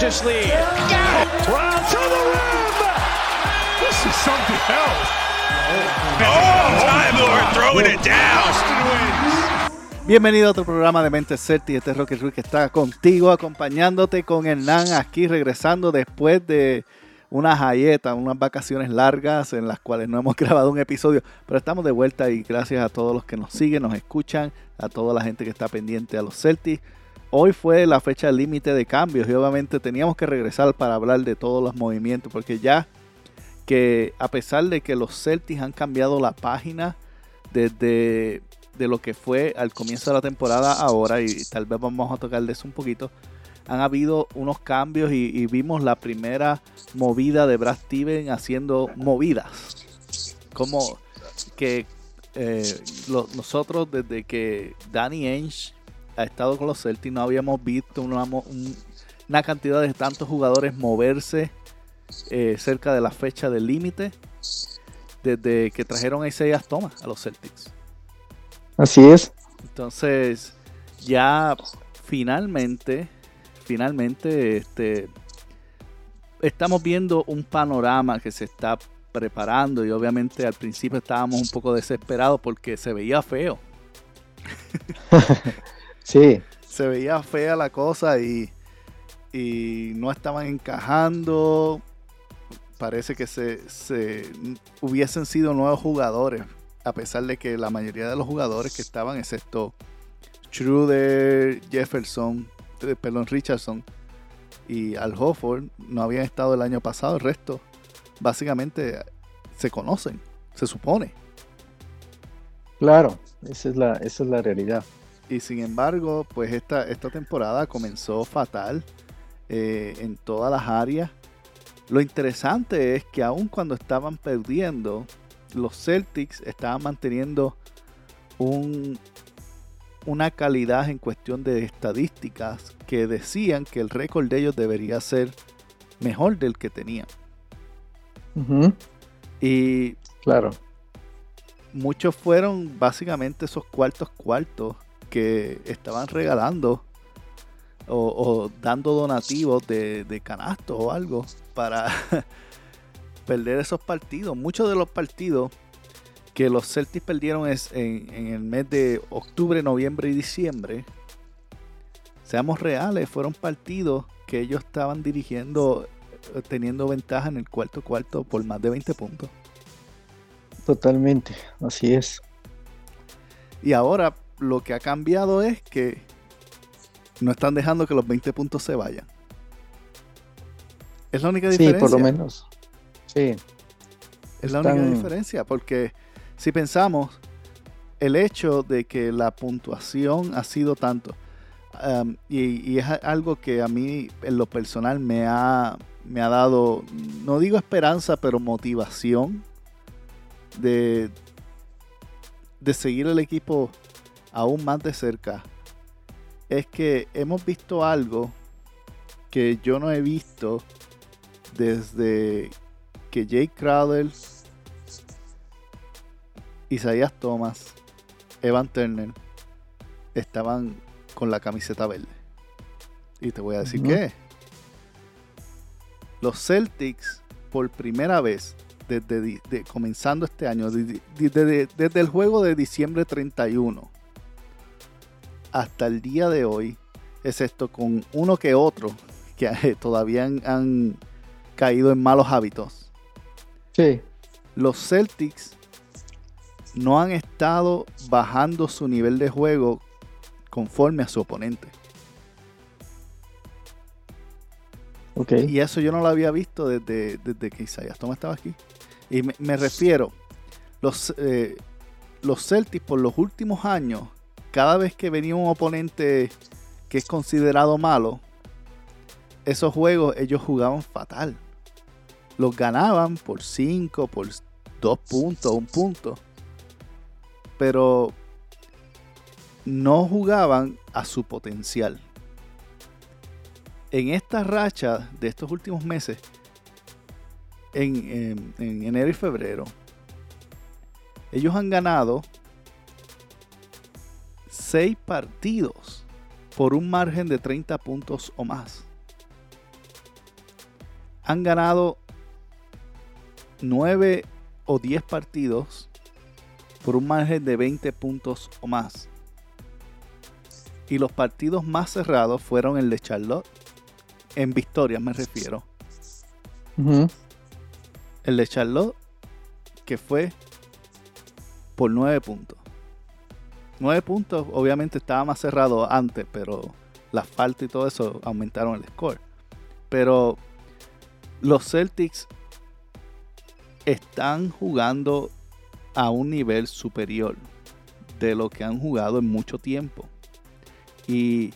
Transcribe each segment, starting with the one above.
largest lead. Round to the rim. This is something else. Oh, Time Lord throwing it down. Bienvenido a otro programa de Mente Celtic. Este es Rocky Ruiz que está contigo, acompañándote con Hernán aquí, regresando después de unas galletas, unas vacaciones largas en las cuales no hemos grabado un episodio, pero estamos de vuelta y gracias a todos los que nos siguen, nos escuchan, a toda la gente que está pendiente a los Celtics. Hoy fue la fecha límite de cambios y obviamente teníamos que regresar para hablar de todos los movimientos, porque ya que a pesar de que los Celtics han cambiado la página desde de lo que fue al comienzo de la temporada ahora, y tal vez vamos a tocar de eso un poquito, han habido unos cambios y, vimos la primera movida de Brad Steven haciendo movidas. Como que eh, nosotros desde que Danny Ainge ha estado con los Celtics no habíamos visto una, una cantidad de tantos jugadores moverse eh, cerca de la fecha del límite desde que trajeron a Isaiah Thomas a los Celtics. Así es. Entonces, ya finalmente, finalmente, este, estamos viendo un panorama que se está preparando y obviamente al principio estábamos un poco desesperados porque se veía feo. sí. Se veía fea la cosa y, y no estaban encajando. Parece que se, se hubiesen sido nuevos jugadores a pesar de que la mayoría de los jugadores que estaban, excepto Schroeder, Jefferson, eh, perdón, Richardson y Al Hofford, no habían estado el año pasado. El resto, básicamente, se conocen, se supone. Claro, esa es la, esa es la realidad. Y sin embargo, pues esta, esta temporada comenzó fatal eh, en todas las áreas. Lo interesante es que aun cuando estaban perdiendo, los Celtics estaban manteniendo un, una calidad en cuestión de estadísticas que decían que el récord de ellos debería ser mejor del que tenían. Y claro. Muchos fueron básicamente esos cuartos cuartos que estaban regalando o, dando donativos de, de canasto o algo para perder esos partidos. Muchos de los partidos que los Celtics perdieron es en, el mes de octubre, noviembre y diciembre. Seamos reales, fueron partidos que ellos estaban dirigiendo, eh, teniendo ventaja en el cuarto cuarto por más de 20 puntos. Totalmente, así es. Y ahora lo que ha cambiado es que no están dejando que los 20 puntos se vayan. Es la única diferencia. Sí, por lo menos. Sí. Es la única diferencia, porque si pensamos, el hecho de que la puntuación ha sido tanto, um, y, es algo que a mí en lo personal me ha, me ha dado, no digo esperanza, pero motivación de, de seguir el equipo aún más de cerca, es que hemos visto algo que yo no he visto desde que Jake Crowder, Isaías Thomas, Evan Turner estaban con la camiseta verde. Y te voy a decir que los Celtics por primera vez desde comenzando este año, desde, desde, el juego de diciembre 31 hasta el día de hoy, excepto con uno que otro que todavía han caído en malos hábitos, los Celtics no han estado bajando su nivel de juego conforme a su oponente. Y eso yo no lo había visto desde, desde que Isaiah Thomas estaba aquí. Y me, refiero, los, eh, los Celtics por los últimos años, cada vez que venía un oponente que es considerado malo, esos juegos ellos jugaban fatal los ganaban por 5, por 2 puntos, 1 punto. Pero no jugaban a su potencial. En esta racha de estos últimos meses, en, en enero y febrero, ellos han ganado 6 partidos por un margen de 30 puntos o más. han ganado 9 o 10 partidos por un margen de 20 puntos o más. Y los partidos más cerrados fueron el de Charlotte. En victoria me refiero. El de Charlotte, que fue por 9 puntos. 9 puntos, obviamente estaba más cerrado antes, pero la falta y todo eso aumentaron el score. Pero los Celtics están jugando a un nivel superior de lo que han jugado en mucho tiempo. Y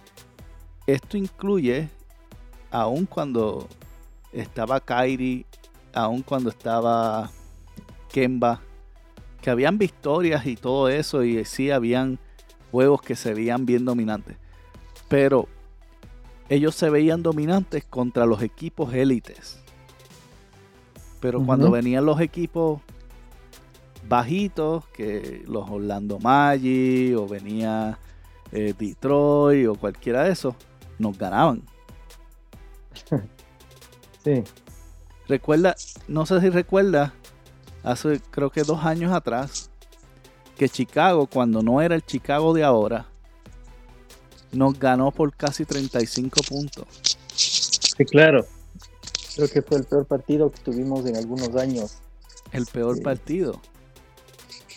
esto incluye, aun cuando estaba Kyrie, aun cuando estaba Kemba, que habían victorias y todo eso, y sí habían juegos que se veían bien dominantes. Pero ellos se veían dominantes contra los equipos élites. Pero cuando venían los equipos bajitos, que los Orlando Magic o venía eh, Detroit o cualquiera de esos, nos ganaban. sí. Recuerda, no sé si recuerda, hace creo que dos años atrás, que Chicago, cuando no era el Chicago de ahora, nos ganó por casi 35 puntos. Sí, claro. Creo que fue el peor partido que tuvimos en algunos años. El peor partido.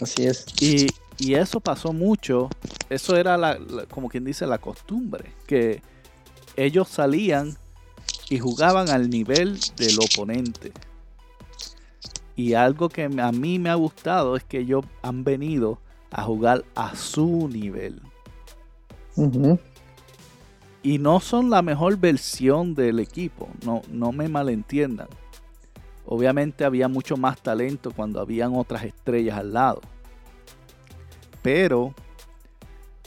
Así es. Y, eso pasó mucho. Eso era la, como quien dice la costumbre. Que ellos salían y jugaban al nivel del oponente. Y algo que a mí me ha gustado es que ellos han venido a jugar a su nivel y no son la mejor versión del equipo, no, no me malentiendan. Obviamente había mucho más talento cuando habían otras estrellas al lado. Pero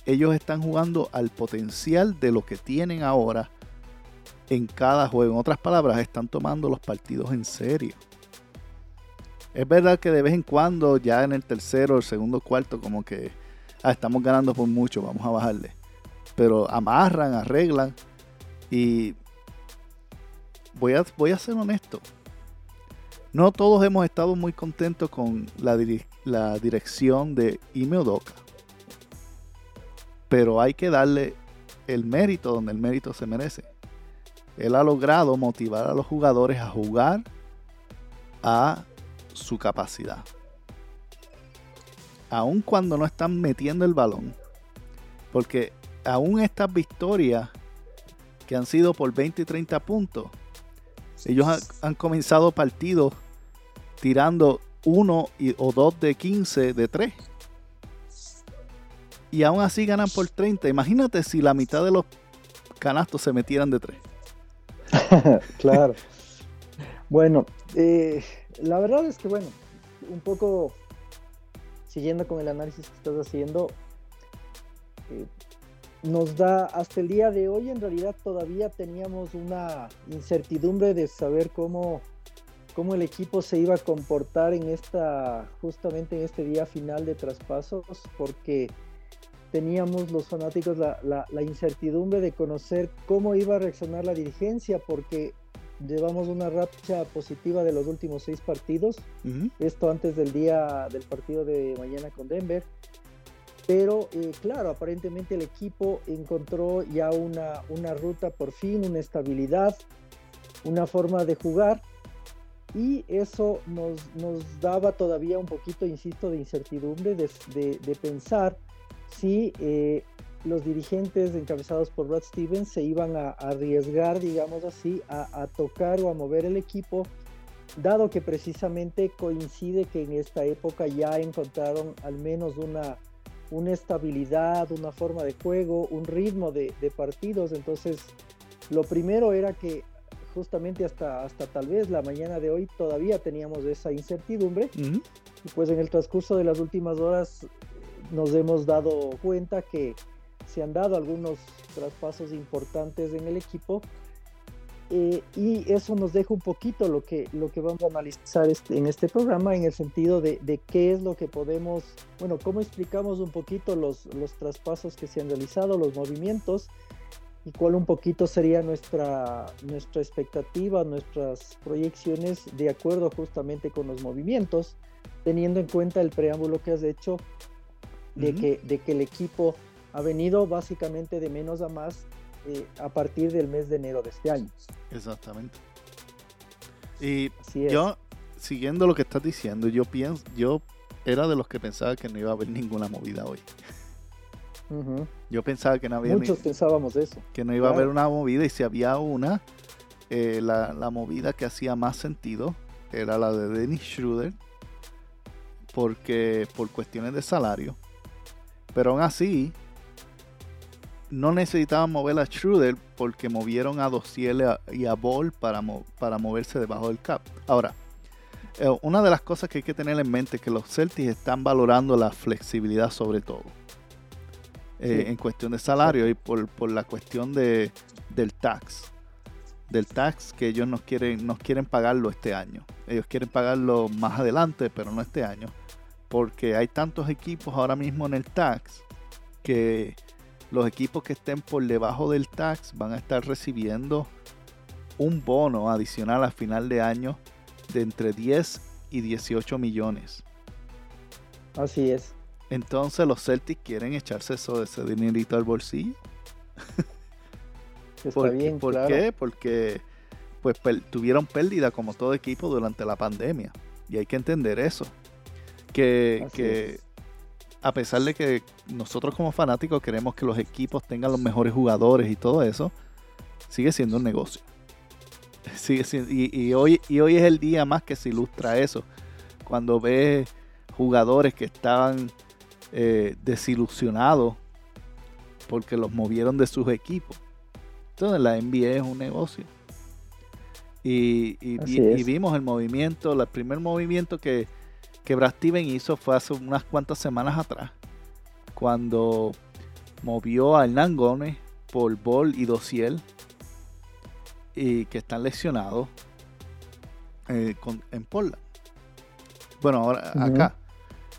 ellos están jugando al potencial de lo que tienen ahora en cada juego. En otras palabras, están tomando los partidos en serio. Es verdad que de vez en cuando, ya en el tercero, el segundo, cuarto, como que ah, estamos ganando por mucho, vamos a bajarle pero amarran, arreglan. Y voy a, voy a ser honesto. No todos hemos estado muy contentos con la, la dirección de Ime Pero hay que darle el mérito donde el mérito se merece. Él ha logrado motivar a los jugadores a jugar a su capacidad. Aun cuando no están metiendo el balón. Porque aún estas victorias que han sido por 20 y 30 puntos, ellos han, comenzado partidos tirando uno o dos de 15 de 3. Y aún así ganan por 30. Imagínate si la mitad de los canastos se metieran de 3. claro. bueno, eh, la verdad es que, bueno, un poco siguiendo con el análisis que estás haciendo, eh, nos da hasta el día de hoy en realidad todavía teníamos una incertidumbre de saber cómo, cómo el equipo se iba a comportar en esta justamente en este día final de traspasos porque teníamos los fanáticos la, la, incertidumbre de conocer cómo iba a reaccionar la dirigencia porque llevamos una racha positiva de los últimos seis partidos. Esto antes del día del partido de mañana con Denver. Pero eh, claro, aparentemente el equipo encontró ya una, una ruta por fin, una estabilidad, una forma de jugar. Y eso nos, nos, daba todavía un poquito, insisto, de incertidumbre, de, de, pensar si eh, los dirigentes encabezados por Brad Stevens se iban a, arriesgar, digamos así, a, a, tocar o a mover el equipo, dado que precisamente coincide que en esta época ya encontraron al menos una una estabilidad, una forma de juego, un ritmo de, partidos. Entonces, lo primero era que justamente hasta, hasta tal vez la mañana de hoy todavía teníamos esa incertidumbre. Y pues en el transcurso de las últimas horas nos hemos dado cuenta que se han dado algunos traspasos importantes en el equipo eh, y eso nos deja un poquito lo que, lo que vamos a analizar este, en este programa en el sentido de, de, qué es lo que podemos, bueno, cómo explicamos un poquito los, los traspasos que se han realizado, los movimientos y cuál un poquito sería nuestra, nuestra expectativa, nuestras proyecciones de acuerdo justamente con los movimientos, teniendo en cuenta el preámbulo que has hecho de, que, de que el equipo ha venido básicamente de menos a más eh, a partir del mes de enero de este año. Exactamente. Y yo, siguiendo lo que estás diciendo, yo pienso, yo era de los que pensaba que no iba a haber ninguna movida hoy. Yo pensaba que no había. Muchos pensábamos eso. Que no iba a haber una movida y si había una, eh, la, la, movida que hacía más sentido era la de Dennis Schroeder, porque por cuestiones de salario. Pero aún así, no necesitaban mover a Schroeder porque movieron a Dosiel y a Ball para, para moverse debajo del cap. Ahora, eh, una de las cosas que hay que tener en mente es que los Celtics están valorando la flexibilidad sobre todo. Eh, en cuestión de salario y por, la cuestión de, del tax. Del tax que ellos nos quieren, nos quieren pagarlo este año. Ellos quieren pagarlo más adelante, pero no este año. Porque hay tantos equipos ahora mismo en el tax que los equipos que estén por debajo del tax van a estar recibiendo un bono adicional a final de año de entre 10 y 18 millones. Así es. Entonces los Celtics quieren echarse eso, ese dinerito al bolsillo. Está ¿Por, bien, ¿por qué? Porque pues tuvieron pérdida como todo equipo durante la pandemia. Y hay que entender eso. Que, que a pesar de que nosotros como fanáticos queremos que los equipos tengan los mejores jugadores y todo eso, sigue siendo un negocio. Sigue siendo, y, hoy, y hoy es el día más que se ilustra eso. Cuando ves jugadores que estaban eh, desilusionados porque los movieron de sus equipos. Entonces la NBA es un negocio. Y, y vimos el movimiento, el primer movimiento que, que Brad Steven hizo fue hace unas cuantas semanas atrás, cuando movió a Hernán Gómez por Ball y Dociel, y que están lesionados eh, en Portland. Bueno, ahora acá.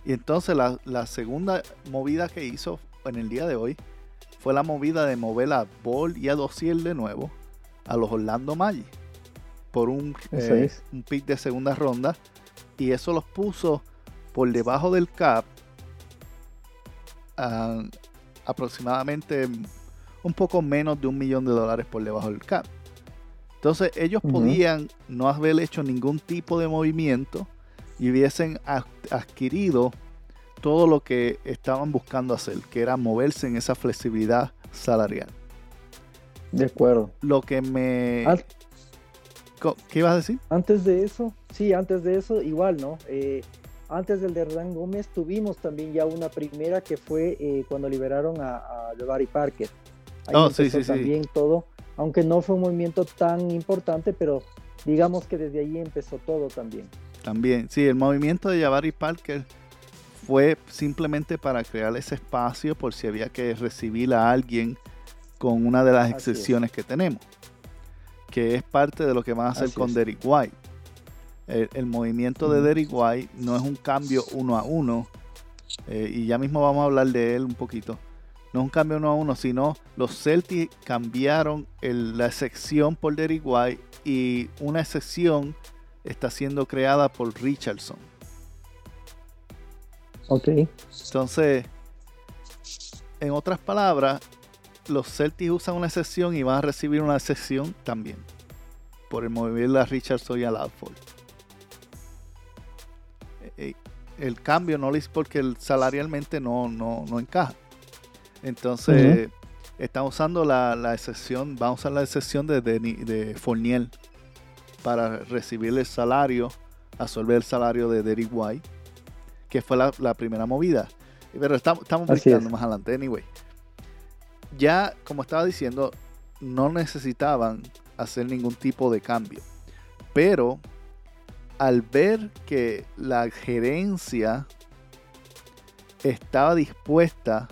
Y entonces la, segunda movida que hizo en el día de hoy fue la movida de mover a Ball y a Dociel de nuevo a los Orlando Magic por un, eh, un pick de segunda ronda y eso los puso por debajo del cap aproximadamente un poco menos de un millón de dólares por debajo del cap. Entonces ellos podían no haber hecho ningún tipo de movimiento y hubiesen adquirido todo lo que estaban buscando hacer, que era moverse en esa flexibilidad salarial. De acuerdo. Lo que me... ¿Qué ibas a decir? Antes de eso, sí, antes de eso, igual, ¿no? Eh, antes del de Hernán Gómez tuvimos también ya una primera que fue eh, cuando liberaron a, a Barry Parker. Ahí oh, sí, sí, también todo, aunque no fue un movimiento tan importante, pero digamos que desde ahí empezó todo también. También, sí, el movimiento de Jabari Parker fue simplemente para crear ese espacio por si había que recibir a alguien con una de las excepciones que tenemos que es parte de lo que van a hacer con Derek White. El, movimiento de Derek White no es un cambio uno a uno, eh, y ya mismo vamos a hablar de él un poquito. No es un cambio uno a uno, sino los Celtics cambiaron la excepción por Derek White y una excepción está siendo creada por Richardson. Ok. Entonces, en otras palabras, los Celtics usan una excepción y van a recibir una excepción también. Por el mover a Richardson y a Ladford. Eh, eh, el cambio no es porque salarialmente no, no, encaja. Entonces, están usando la, excepción, van a usar la excepción de, de, Fournier para recibir el salario, absorber el salario de Derek White, que fue la, primera movida. Pero estamos, estamos más adelante, anyway ya, como estaba diciendo, no necesitaban hacer ningún tipo de cambio. Pero al ver que la gerencia estaba dispuesta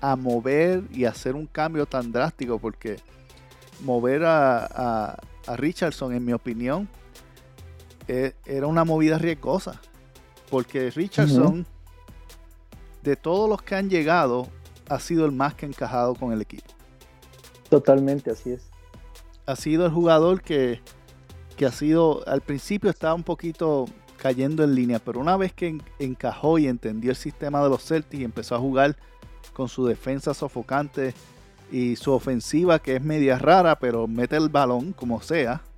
a mover y hacer un cambio tan drástico, porque mover a, Richardson, en mi opinión, e, era una movida riesgosa. Porque Richardson, de todos los que han llegado, ha sido el más que encajado con el equipo. Totalmente, así es. Ha sido el jugador que, que ha sido, al principio estaba un poquito cayendo en línea, pero una vez que encajó y entendió el sistema de los Celtics y empezó a jugar con su defensa sofocante y su ofensiva que es media rara, pero mete el balón como sea.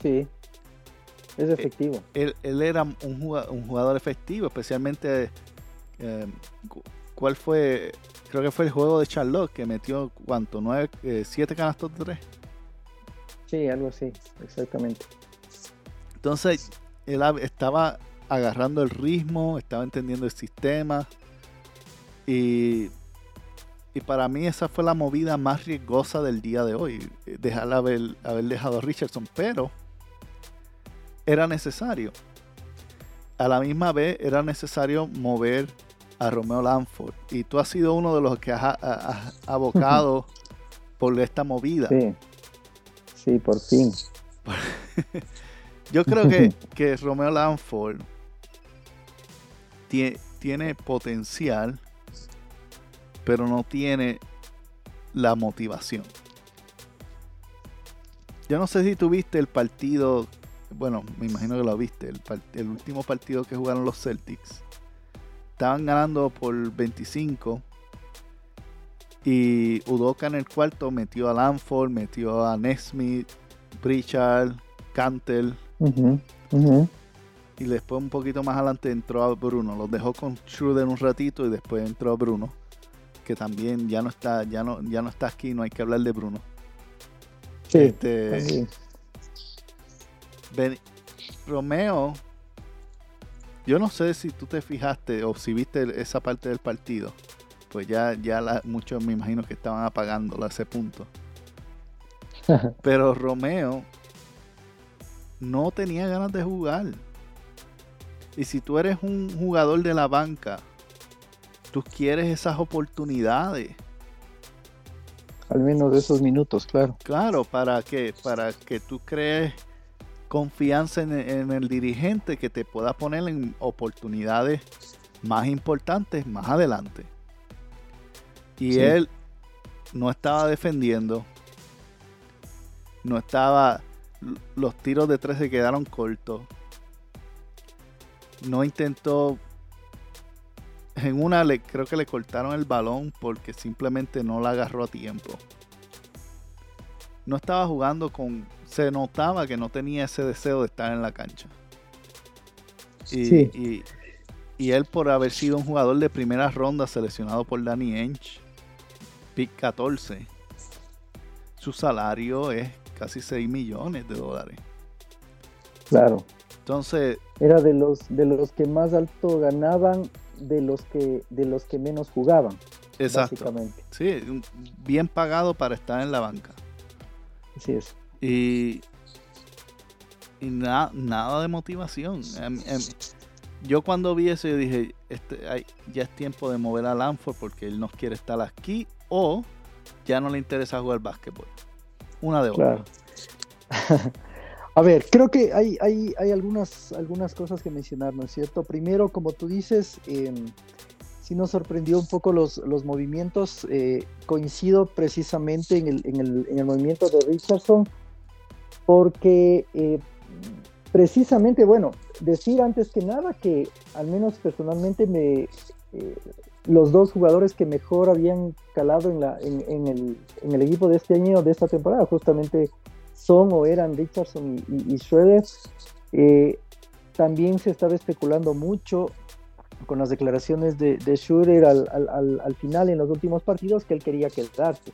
Sí, es Eh, efectivo. Él, él era un jugador, un jugador efectivo, especialmente eh, ¿cuál fue? Creo que fue el juego de Charlotte que metió cuánto, nueve, eh, siete canastos de tres. Sí, algo así, exactamente. Entonces, él estaba agarrando el ritmo, estaba entendiendo el sistema. Y, y para mí esa fue la movida más riesgosa del día de hoy. eh, Dejar haber, haber dejado a Richardson. Pero era necesario. A la misma vez era necesario mover a Romeo Lanford. Y tú has sido uno de los que has, has abocado por esta movida. Sí, sí, por fin. Yo creo que, que Romeo Lanford tie- tiene potencial, pero no tiene la motivación. Yo no sé si tuviste el partido, bueno, me imagino que lo viste, el, el último partido que jugaron los Celtics. Estaban ganando por 25 y Udoka en el cuarto metió a Lanford, metió a Nesmith, Pritchard, Cantel. Y después un poquito más adelante entró a Bruno. Los dejó con Schroeder un ratito y después entró a Bruno. Que también ya no está, ya no, ya no está aquí, no hay que hablar de Bruno. Sí, Este, Romeo, yo no sé si tú te fijaste o si viste esa parte del partido. Pues ya, ya la- muchos me imagino que estaban apagándolo a ese punto. Pero Romeo no tenía ganas de jugar. Y si tú eres un jugador de la banca, tú quieres esas oportunidades. Al menos de esos minutos, claro. Claro, para que, para que tú crees confianza en, en el dirigente que te pueda poner en oportunidades más importantes más adelante. Y Sí. él no estaba defendiendo, no estaba, los tiros de tres se quedaron cortos, no intentó, en una le, creo que le cortaron el balón porque simplemente no la agarró a tiempo no estaba jugando con. Se notaba que no tenía ese deseo de estar en la cancha. Y, Sí. y, y él, por haber sido un jugador de primera ronda seleccionado por Danny Ainge, pick 14, su salario es casi 6 millones de dólares. Claro. Entonces, Era de los de los que más alto ganaban, de los que de los que menos jugaban, exacto. Sí, bien pagado para estar en la banca. Así es. Y, y na- nada de motivación. Em- em, yo cuando vi eso, yo dije, este, ay, ya es tiempo de mover a Lanford porque él no quiere estar aquí o ya no le interesa jugar básquetbol. Una de otra. A ver, creo que hay, hay, hay algunas, algunas cosas que mencionar, ¿no es cierto? Primero, como tú dices, eh, sí nos sorprendió un poco los, los movimientos. eh, coincido precisamente en el, en, el, en el movimiento de Richardson, porque eh, precisamente, bueno, decir antes que nada que al menos personalmente me... eh, los dos jugadores que mejor habían calado en, la, en, el, en el equipo de este año, de esta temporada, justamente son o eran Richardson y, y, Schroeder. Eh, también se estaba especulando mucho con las declaraciones de, de Schroeder al, final en los últimos partidos que él quería quedarse.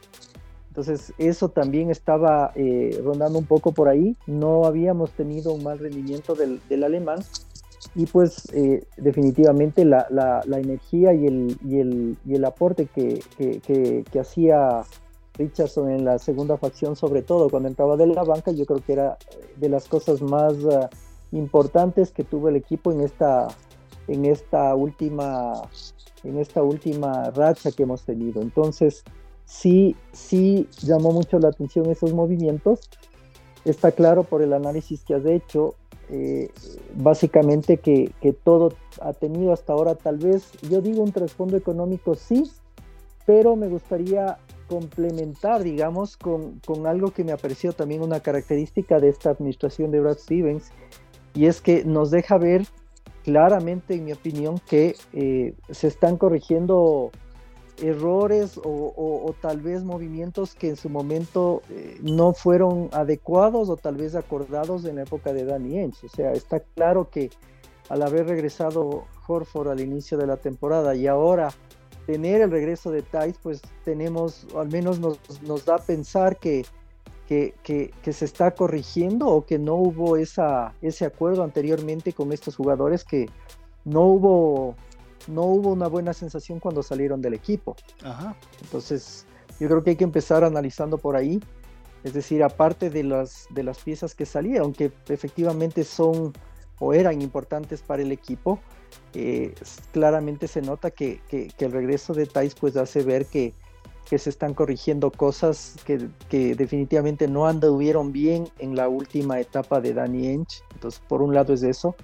Entonces eso también estaba eh, rondando un poco por ahí. No habíamos tenido un mal rendimiento del, del alemán y pues eh, definitivamente la, la, la, energía y el, y el, y el aporte que, que, que, hacía Richardson en la segunda facción, sobre todo cuando entraba de la banca, yo creo que era de las cosas más uh, importantes que tuvo el equipo en esta, en esta última, en esta última racha que hemos tenido. Entonces, sí, sí llamó mucho la atención esos movimientos. Está claro por el análisis que has hecho, eh, básicamente que, que todo ha tenido hasta ahora, tal vez, yo digo un trasfondo económico, sí, pero me gustaría complementar, digamos, con, con, algo que me ha parecido también una característica de esta administración de Brad Stevens, y es que nos deja ver claramente, en mi opinión, que eh, se están corrigiendo errores o, tal vez movimientos que en su momento eh, no fueron adecuados o tal vez acordados en la época de Danny Ainge. O sea, está claro que al haber regresado Horford al inicio de la temporada y ahora tener el regreso de Tice, pues tenemos, al menos nos, da a pensar que, que, se está corrigiendo o que no hubo ese acuerdo anteriormente con estos jugadores, que no hubo, no hubo una buena sensación cuando salieron del equipo. Entonces, yo creo que hay que empezar analizando por ahí. Es decir, aparte de las, de las piezas que salieron, que efectivamente son o eran importantes para el equipo, eh, claramente se nota que, el regreso de Thais pues hace ver que, se están corrigiendo cosas que, definitivamente no anduvieron bien en la última etapa de Danny Ench. Entonces, por un lado es eso.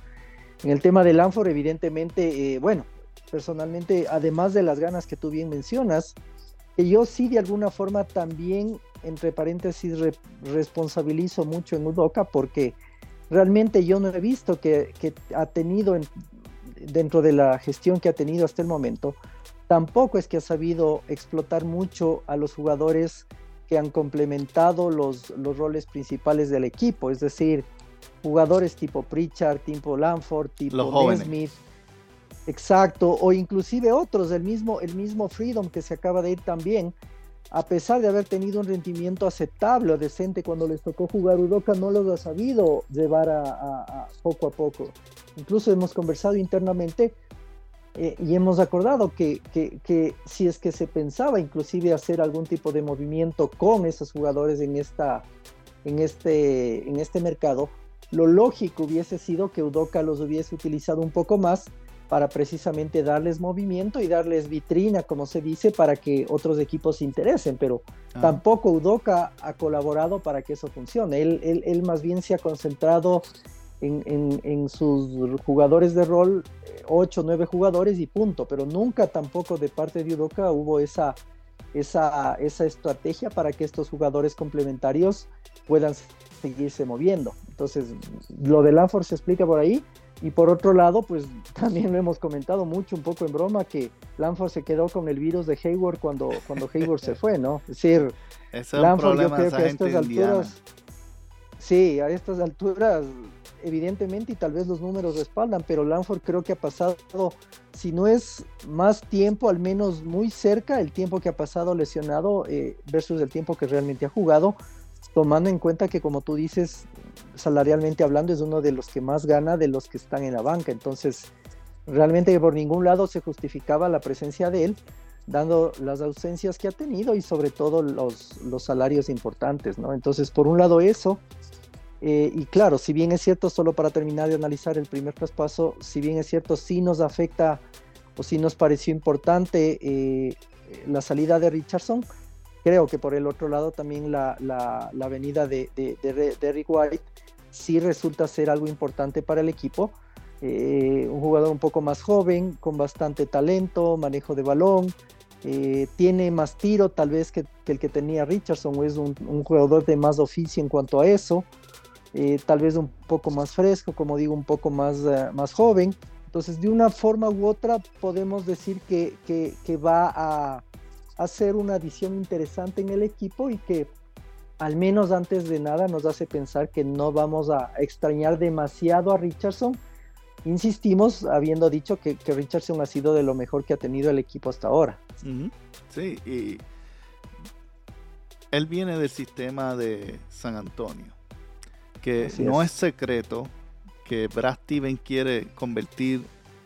En el tema de Lanford, evidentemente, eh, bueno, personalmente, además de las ganas que tú bien mencionas, que yo sí de alguna forma también, entre paréntesis, responsabilizo mucho en Udoca porque realmente yo no he visto que, ha tenido dentro de la gestión que ha tenido hasta el momento, tampoco es que ha sabido explotar mucho a los jugadores que han complementado los, los roles principales del equipo, es decir, jugadores tipo Pritchard, tipo Lanford, tipo Smith, exacto, o inclusive otros, el mismo, el mismo Freedom que se acaba de ir también, a pesar de haber tenido un rendimiento aceptable o decente cuando les tocó jugar Udoca, no los ha sabido llevar a, poco a poco. Incluso hemos conversado internamente eh, y hemos acordado que, que, si es que se pensaba inclusive hacer algún tipo de movimiento con esos jugadores en, esta, en, este, en este mercado, lo lógico hubiese sido que Udoca los hubiese utilizado un poco más para precisamente darles movimiento y darles vitrina, como se dice, para que otros equipos se interesen, pero ah. tampoco Udoca ha colaborado para que eso funcione. Él, él, más bien se ha concentrado en, sus jugadores de rol, 8 o 9 jugadores y punto, pero nunca tampoco de parte de Udoca hubo esa, esa, esa estrategia para que estos jugadores complementarios puedan seguirse moviendo. Entonces, lo de Lanford se explica por ahí y por otro lado, pues también lo hemos comentado mucho, un poco en broma, que Lanford se quedó con el virus de Hayward cuando, cuando Hayward se fue, ¿no? Es decir, Lanford yo creo que a estas alturas, sí, a estas alturas, evidentemente, y tal vez los números respaldan, pero Lanford creo que ha pasado, si no es más tiempo, al menos muy cerca el tiempo que ha pasado lesionado eh, versus el tiempo que realmente ha jugado tomando en cuenta que como tú dices, salarialmente hablando es uno de los que más gana de los que están en la banca, entonces realmente por ningún lado se justificaba la presencia de él, dando las ausencias que ha tenido y sobre todo los, los salarios importantes, ¿no? Entonces, por un lado eso, eh, y claro, si bien es cierto, solo para terminar de analizar el primer traspaso, si bien es cierto, sí nos afecta o sí nos pareció importante eh, la salida de Richardson, Creo que por el otro lado también la, la, venida de, de, Derrick White sí resulta ser algo importante para el equipo. Eh, un jugador un poco más joven, con bastante talento, manejo de balón, eh, tiene más tiro tal vez que, el que tenía Richardson, o es un, jugador de más oficio en cuanto a eso, eh, tal vez un poco más fresco, como digo, un poco más, más joven. Entonces, de una forma u otra, podemos decir que, que, que va a, hacer una adición interesante en el equipo y que al menos antes de nada nos hace pensar que no vamos a extrañar demasiado a Richardson. Insistimos, habiendo dicho que, Richardson ha sido de lo mejor que ha tenido el equipo hasta ahora. Sí, y él viene del sistema de San Antonio, que no es. secreto que Brad Steven quiere convertir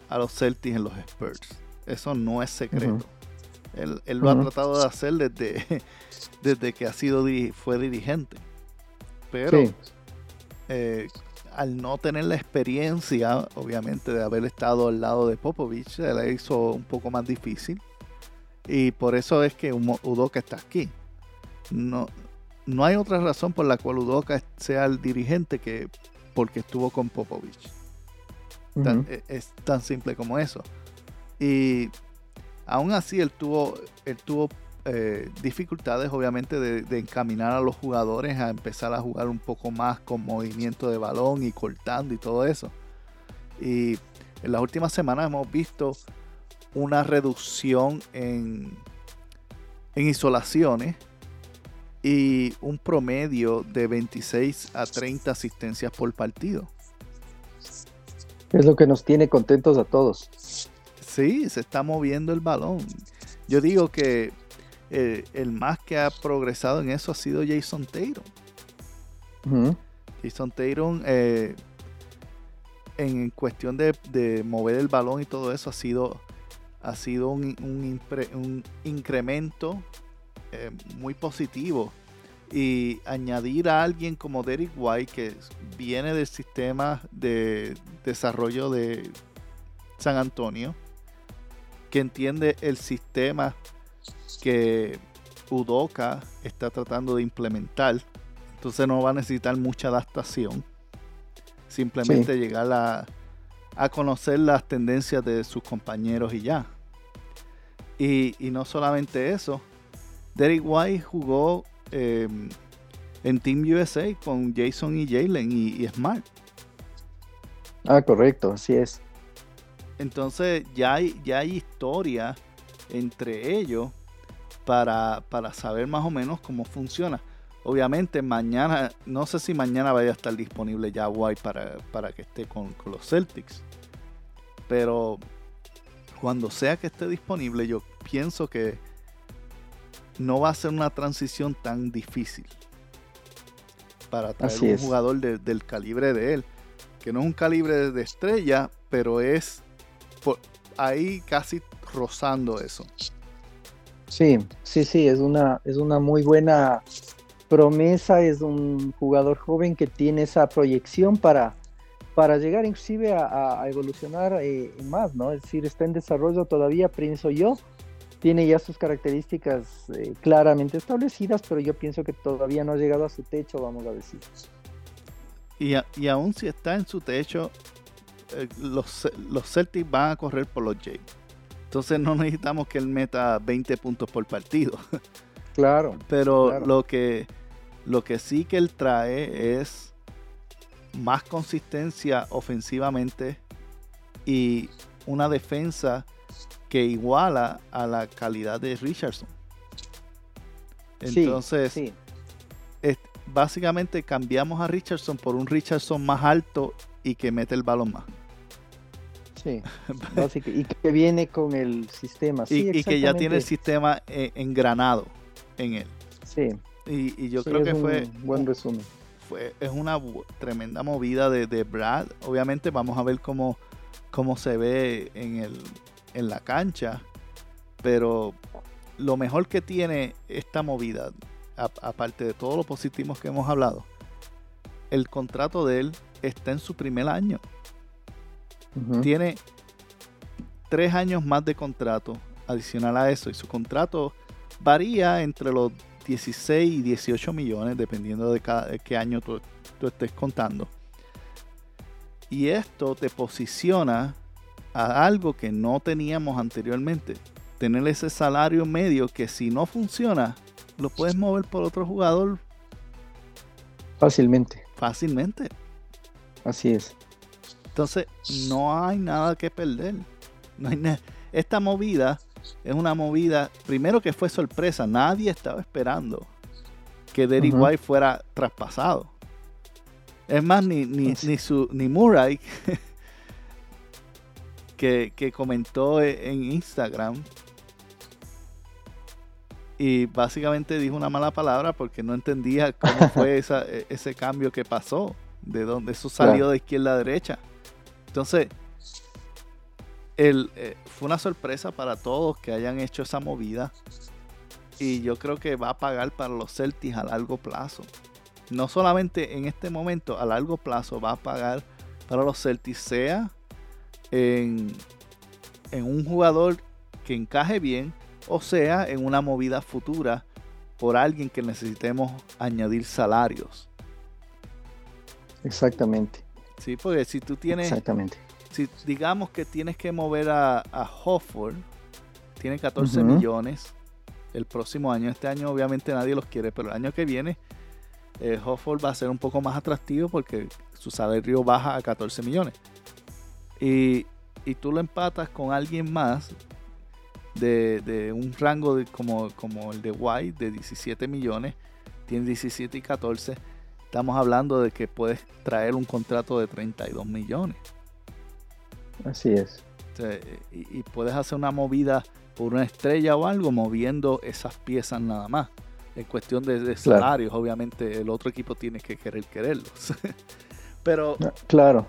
a los Celtics en los Spurs. Eso no es secreto. Él, lo ha tratado de hacer desde, desde que ha sido fue dirigente. Pero eh, al no tener la experiencia, obviamente, de haber estado al lado de Popovich, se le hizo un poco más difícil. Y por eso es que Udoka está aquí. No, no hay otra razón por la cual Udoka sea el dirigente que porque estuvo con Popovich. E, es tan simple como eso. Y aún así él tuvo, él tuvo eh, dificultades obviamente de, encaminar a los jugadores a empezar a jugar un poco más con movimiento de balón y cortando y todo eso. Y en las últimas semanas hemos visto una reducción en, en isolaciones y un promedio de 26 a 30 asistencias por partido. Es lo que nos tiene contentos a todos. Sí, se está moviendo el balón. Yo digo que eh, el más que ha progresado en eso ha sido Jason Tatum. Jason Tatum, eh, en cuestión de, mover el balón y todo eso, ha sido, ha sido un, incremento eh, muy positivo. Y añadir a alguien como Derek White, que viene del sistema de desarrollo de San Antonio, que entiende el sistema que Udoka está tratando de implementar. Entonces no va a necesitar mucha adaptación. Simplemente llegar a, a, conocer las tendencias de sus compañeros y ya. Y, no solamente eso. Derek White jugó em, en Team USA con Jason y Jalen y, Smart. Ah, correcto, así es. Entonces ya hay, ya hay historia entre ellos para, saber más o menos cómo funciona. Obviamente mañana, no sé si mañana vaya a estar disponible ya White para, para que esté con, los Celtics. Pero cuando sea que esté disponible, yo pienso que no va a ser una transición tan difícil para traer un jugador del calibre de él. Que no es un calibre de estrella, pero es por ahí casi rozando eso. Sí, sí, sí, es una, es una muy buena promesa, es un jugador joven que tiene esa proyección para, para llegar inclusive a, evolucionar eh, más, ¿no? Es decir, está en desarrollo todavía, pienso yo, tiene ya sus características eh, claramente establecidas, pero yo pienso que todavía no ha llegado a su techo, vamos a decir. Y, y aún si está en su techo, los, los Celtics van a correr por los Jays. Entonces no necesitamos que él meta 20 puntos por partido. Claro. Pero lo que lo que sí que él trae es más consistencia ofensivamente y una defensa que iguala a la calidad de Richardson. Entonces, básicamente cambiamos a Richardson por un Richardson más alto y que mete el balón más. Sí, y que viene con el sistema. y, que ya tiene el sistema eh, engranado en él. Sí. Y, yo creo que fue... Buen resumen. Fue, es una tremenda movida de, Brad. Obviamente vamos a ver cómo, cómo se ve en, el, en la cancha. Pero lo mejor que tiene esta movida, aparte de todos los positivos que hemos hablado, el contrato de él está en su primer año. Tiene tres años más de contrato adicional a eso. Y su contrato varía entre los 16 y 18 millones, dependiendo de, cada, qué año tú, estés contando. Y esto te posiciona a algo que no teníamos anteriormente. Tener ese salario medio que si no funciona, lo puedes mover por otro jugador. Fácilmente. Fácilmente. Así es. Entonces, no hay nada que perder. No hay Esta movida es una movida, primero que fue sorpresa, nadie estaba esperando que Derry White fuera traspasado. Es más, ni, ni, ni, su, ni Murray, que, que comentó en Instagram, y básicamente dijo una mala palabra porque no entendía cómo fue e, ese cambio que pasó, de dónde eso salió de izquierda a derecha. Entonces, el, eh, fue una sorpresa para todos que hayan hecho esa movida. Y yo creo que va a pagar para los Celtics a largo plazo. No solamente en este momento, a largo plazo va a pagar para los Celtics, sea en, en un jugador que encaje bien, o sea en una movida futura por alguien que necesitemos añadir salarios. Exactamente. Sí, porque si tú tienes. Exactamente. Si digamos que tienes que mover a, a Hofford, tiene 14 millones. el próximo año. Este año obviamente nadie los quiere, pero el año que viene eh, Hofford va a ser un poco más atractivo porque su salario baja a 14 millones. Y, tú lo empatas con alguien más de, un rango de, como, como el de White de 17 millones, tiene 17 y 14. Estamos hablando de que puedes traer un contrato de 32 millones. Así es. y, puedes hacer una movida por una estrella o algo moviendo esas piezas nada más. En cuestión de, salarios, obviamente el otro equipo tiene que querer quererlos. pero, ah, claro.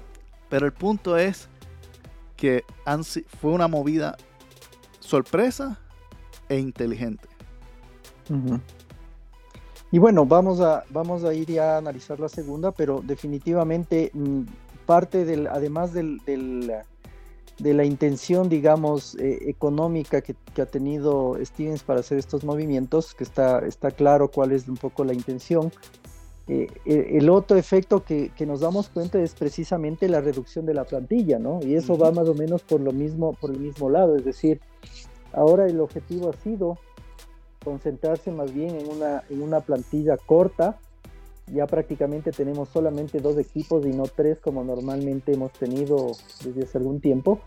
pero el punto es que fue una movida sorpresa e inteligente. Y bueno, vamos a, vamos a ir ya a analizar la segunda, pero definitivamente mm, parte del, además del, de la intención, digamos, eh, económica que, ha tenido Stevens para hacer estos movimientos, que está, está claro cuál es un poco la intención. Eh, eh, el otro efecto que, nos damos cuenta es precisamente la reducción de la plantilla, ¿no? Y eso va más o menos por lo mismo, por el mismo lado, es decir, ahora el objetivo ha sido concentrarse más bien en una, en una plantilla corta, ya prácticamente tenemos solamente dos equipos y no tres como normalmente hemos tenido desde hace algún tiempo.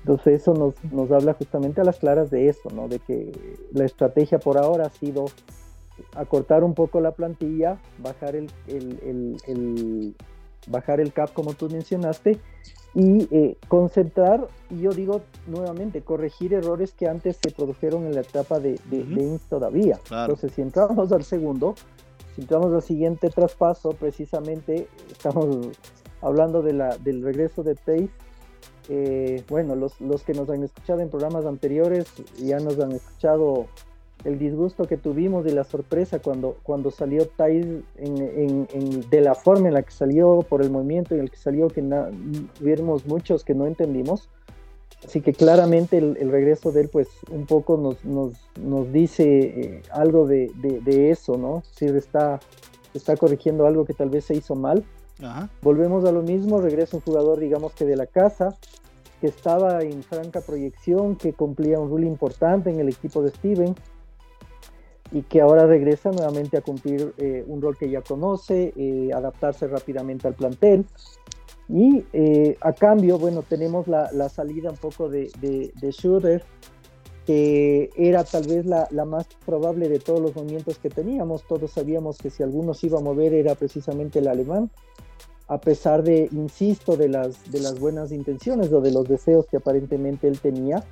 Entonces eso nos, nos habla justamente a las claras de eso, ¿no? De que la estrategia por ahora ha sido acortar un poco la plantilla, bajar el, el, el, bajar el cap como tú mencionaste y eh, concentrar, y yo digo nuevamente, corregir errores que antes se produjeron en la etapa de, de, todavía. Entonces si entramos al segundo, si entramos al siguiente traspaso, precisamente estamos hablando de la, del regreso de Pace. Eh, bueno, los, los que nos han escuchado en programas anteriores ya nos han escuchado el disgusto que tuvimos y la sorpresa cuando, cuando salió Thais en, de la forma en la que salió, por el movimiento en el que salió, que vimos muchos que no entendimos. Así que claramente el, regreso de él, pues un poco nos, nos, nos dice eh, algo de, de, eso, ¿no? Si está, está corrigiendo algo que tal vez se hizo mal. Volvemos a lo mismo, regresa un jugador, digamos que de la casa, que estaba en franca proyección, que cumplía un rol importante en el equipo de Steven y que ahora regresa nuevamente a cumplir eh, un rol que ya conoce, eh, adaptarse rápidamente al plantel. Y eh, a cambio, bueno, tenemos la, salida un poco de, de, de que era tal vez la, más probable de todos los movimientos que teníamos. Todos sabíamos que si alguno se iba a mover era precisamente el alemán, a pesar de, insisto, de las, de las buenas intenciones o de los deseos que aparentemente él tenía.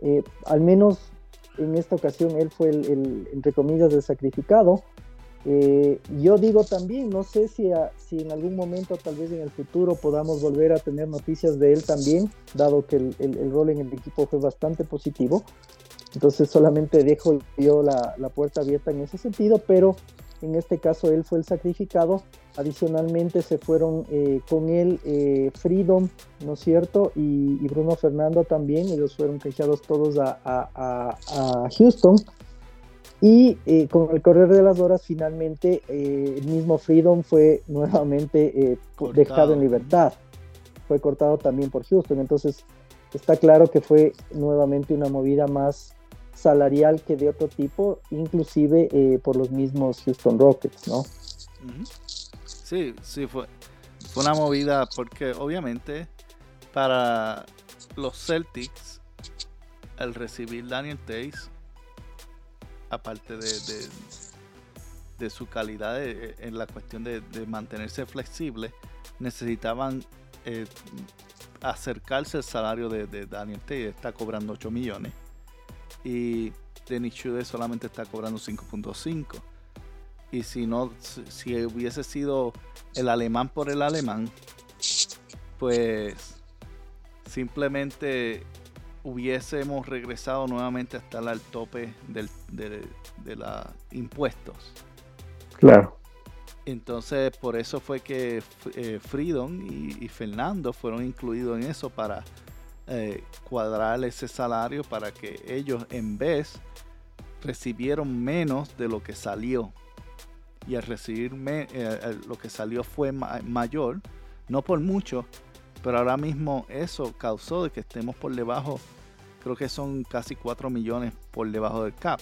Eh, al menos en esta ocasión él fue el, entre comillas, el sacrificado. Eh, yo digo también, no sé si, si en algún momento, tal vez en el futuro, podamos volver a tener noticias de él también, dado que el, rol en el equipo fue bastante positivo. Entonces solamente dejo yo la, la, puerta abierta en ese sentido, pero en este caso él fue el sacrificado. Adicionalmente se fueron eh, con él eh, Freedom, ¿no es cierto? Y, Bruno Fernando también, ellos fueron canjeados todos a, a, a Houston. Y eh, con el correr de las horas, finalmente el mismo Freedom fue nuevamente dejado en libertad. Fue cortado también por Houston. Entonces, está claro que fue nuevamente una movida más salarial que de otro tipo, inclusive por los mismos Houston Rockets, ¿no? Sí, sí, fue, fue una movida porque obviamente para los Celtics, al recibir Daniel Tays aparte de, de, su calidad en la cuestión de, mantenerse flexible, necesitaban eh, acercarse al salario de, Daniel Tay, está cobrando 8 millones y Denis Chude solamente está cobrando 5.5 y si no si hubiese sido el alemán por el alemán pues simplemente hubiésemos regresado nuevamente hasta el al tope del, de, de los impuestos. Claro. Entonces, por eso fue que eh, Freedom y, Fernando fueron incluidos en eso para eh, cuadrar ese salario para que ellos en vez recibieron menos de lo que salió. Y al recibir eh, lo que salió fue mayor, no por mucho, pero ahora mismo eso causó de que estemos por debajo, creo que son casi 4 millones por debajo del cap.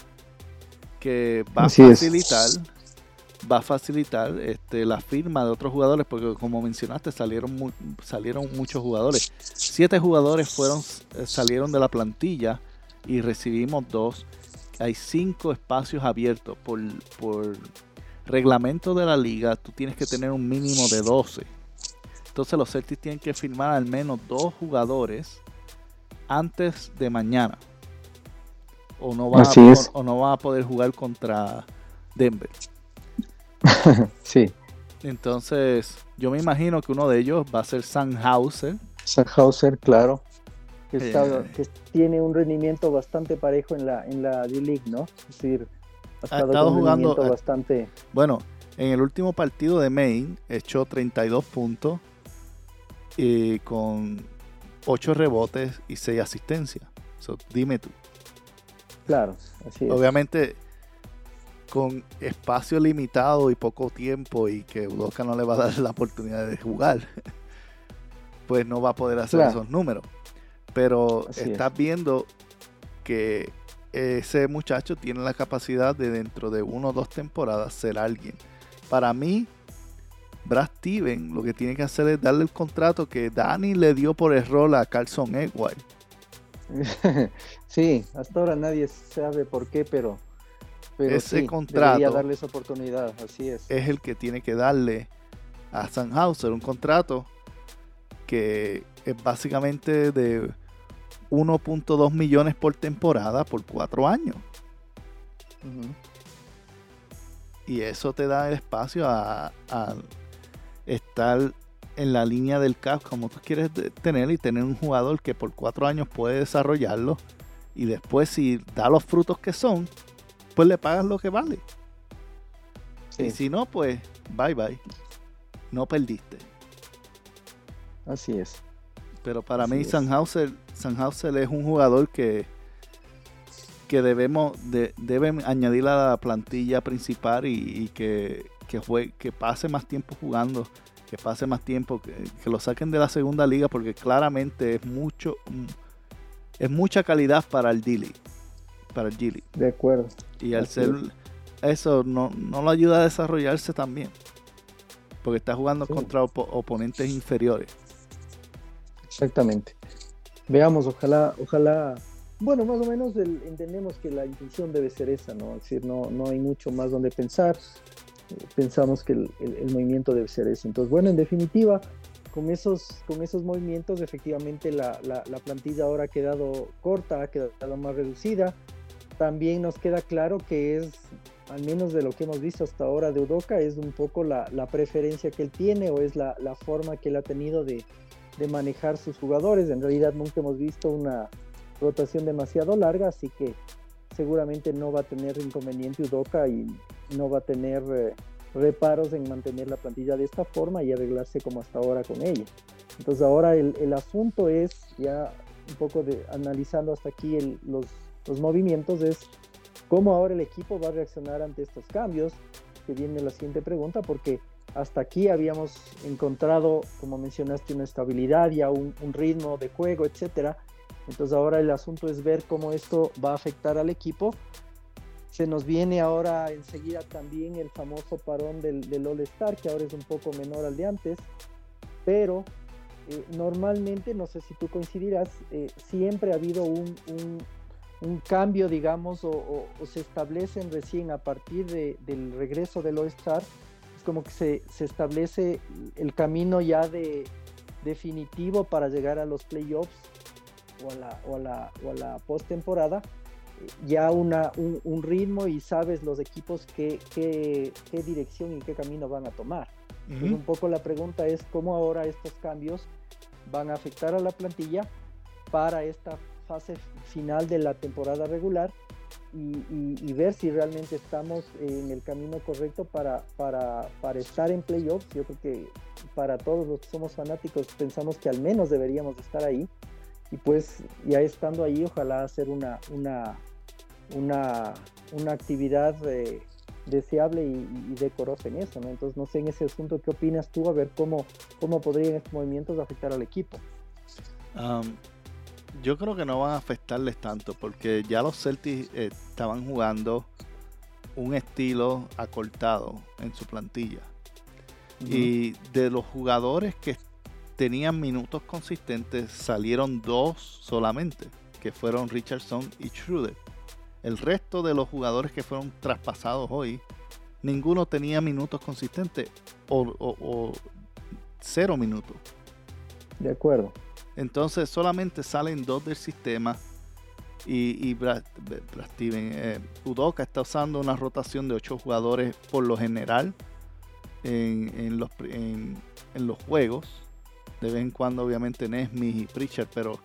que va a es. Va a facilitar este, la firma de otros jugadores porque como mencionaste salieron mu- salieron muchos jugadores. Siete jugadores fueron eh, salieron de la plantilla y recibimos dos. Hay cinco espacios abiertos. Por, por reglamento de la liga tú tienes que tener un mínimo de 12 entonces los Celtics tienen que firmar al menos dos jugadores antes de mañana. O no va a, o no va a poder jugar contra Denver Sí, entonces, yo me imagino que uno de ellos va a ser Sandhauser. Sandhauser, claro. Que, está- Eh. que tiene un rendimiento bastante parejo en la, en la D-League, ¿no? Es decir, ha estado, jugando- bastante. Bueno, en el último partido de Maine echó 32 puntos y con 8 rebotes y 6 asistencias. So, dime tú. Claro, así es. Obviamente, con espacio limitado y poco tiempo y que Udoka no le va a dar la oportunidad de jugar, pues no va a poder hacer Claro. esos números. Pero Así estás viendo que ese muchacho tiene la capacidad de dentro de uno o dos temporadas ser alguien. Para mí, Brad Steven lo que tiene que hacer es darle el contrato que Danny le dio por error a Carlson Edwards. sí, hasta ahora nadie sabe por qué, pero, pero Ese sí, contrato- oportunidad, así es. es el que tiene que darle a Sandhauser un contrato que es básicamente de 1.2 millones por temporada por cuatro años. Y eso te da el espacio a, a estar en la línea del cap como tú quieres tener y tener un jugador que por cuatro años puede desarrollarlo y después si da los frutos que son, pues le pagas lo que vale. Y si no, pues bye bye. No perdiste. así es. Pero para Así mí es. Sandhauser, Sandhauser es un jugador que, que debemos de, deben añadir a la plantilla principal y, y que, que, jue- que pase más tiempo jugando, que pase más tiempo, que, que lo saquen de la segunda liga porque claramente es mucho es mucha calidad para el Dili, para el Gili. De acuerdo. Y al ser eso no, no lo ayuda a desarrollarse también. Porque está jugando Sí. contra opo- oponentes inferiores. Exactamente. Veamos, ojalá, ojalá. Bueno, más o menos el- entendemos que la intención debe ser esa, ¿no? Es decir, no, no hay mucho más donde pensar. Pensamos que el, el- el movimiento debe ser eso. Entonces, bueno, en definitiva, con esos, con esos movimientos, efectivamente la, la- la plantilla ahora ha quedado corta, ha quedado más reducida. También nos queda claro que es, al menos de lo que hemos visto hasta ahora de Udoka, es un poco la, la preferencia que él tiene o es la, la forma que él ha tenido de, de manejar sus jugadores. En realidad nunca hemos visto una rotación demasiado larga, así que seguramente no va a tener inconveniente Udoka y no va a tener eh, reparos en mantener la plantilla de esta forma y arreglarse como hasta ahora con ella. Entonces ahora el, el asunto es, ya un poco de analizando hasta aquí los, los movimientos, es cómo ahora el equipo va a reaccionar ante estos cambios, que viene la siguiente pregunta, porque hasta aquí habíamos encontrado, como mencionaste, una estabilidad, ya un, un ritmo de juego, etcétera. Entonces ahora el asunto es ver cómo esto va a afectar al equipo. Se nos viene ahora enseguida también el famoso parón del, del All Star, que ahora es un poco menor al de antes, pero eh, normalmente, no sé si tú coincidirás, eh, siempre ha habido un- un cambio, digamos, o, o- o se establecen recién a partir de- del regreso del All Star, es como que se, se establece el camino ya de definitivo para llegar a los playoffs o a la, o a la, o a la postemporada, ya una, un, un ritmo y sabes los equipos qué, qué, qué dirección y qué camino van a tomar. Entonces, un poco la pregunta es cómo ahora estos cambios van a afectar a la plantilla para esta fase final de la temporada regular y, ver si realmente estamos en el camino correcto para, para, para estar en playoffs. Yo creo que para todos los que somos fanáticos pensamos que al menos deberíamos de estar ahí y pues ya estando ahí ojalá hacer una, una, una, una actividad eh, deseable y, y decorosa en eso, ¿no? Entonces no sé en ese asunto qué opinas tú, a ver cómo, cómo podrían estos movimientos afectar al equipo. Um, yo creo que no van a afectarles tanto porque ya los Celtics eh, estaban jugando un estilo acortado en su plantilla. Y de los jugadores que tenían minutos consistentes, salieron dos solamente, que fueron Richardson y Schroeder. El resto de los jugadores que fueron traspasados hoy, ninguno tenía minutos consistentes o, cero minutos. De acuerdo. Entonces solamente salen dos del sistema y, Brad, eh, Udoka está usando una rotación de ocho jugadores por lo general en, los, juegos. De vez en cuando, obviamente, Nesmith y Pritchard, pero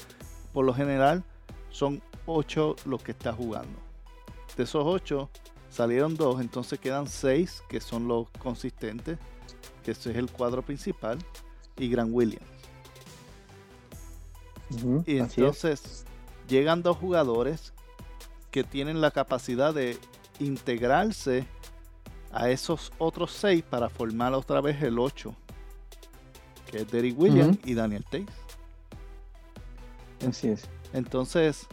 por lo general son ocho los que está jugando. De esos ocho salieron dos, entonces quedan seis que son los consistentes, que ese es el cuadro principal, y Grant Williams. Y entonces llegan dos jugadores que tienen la capacidad de integrarse a esos otros seis para formar otra vez el 8, que es Derrick Williams y Daniel Tays. Así es. Entonces,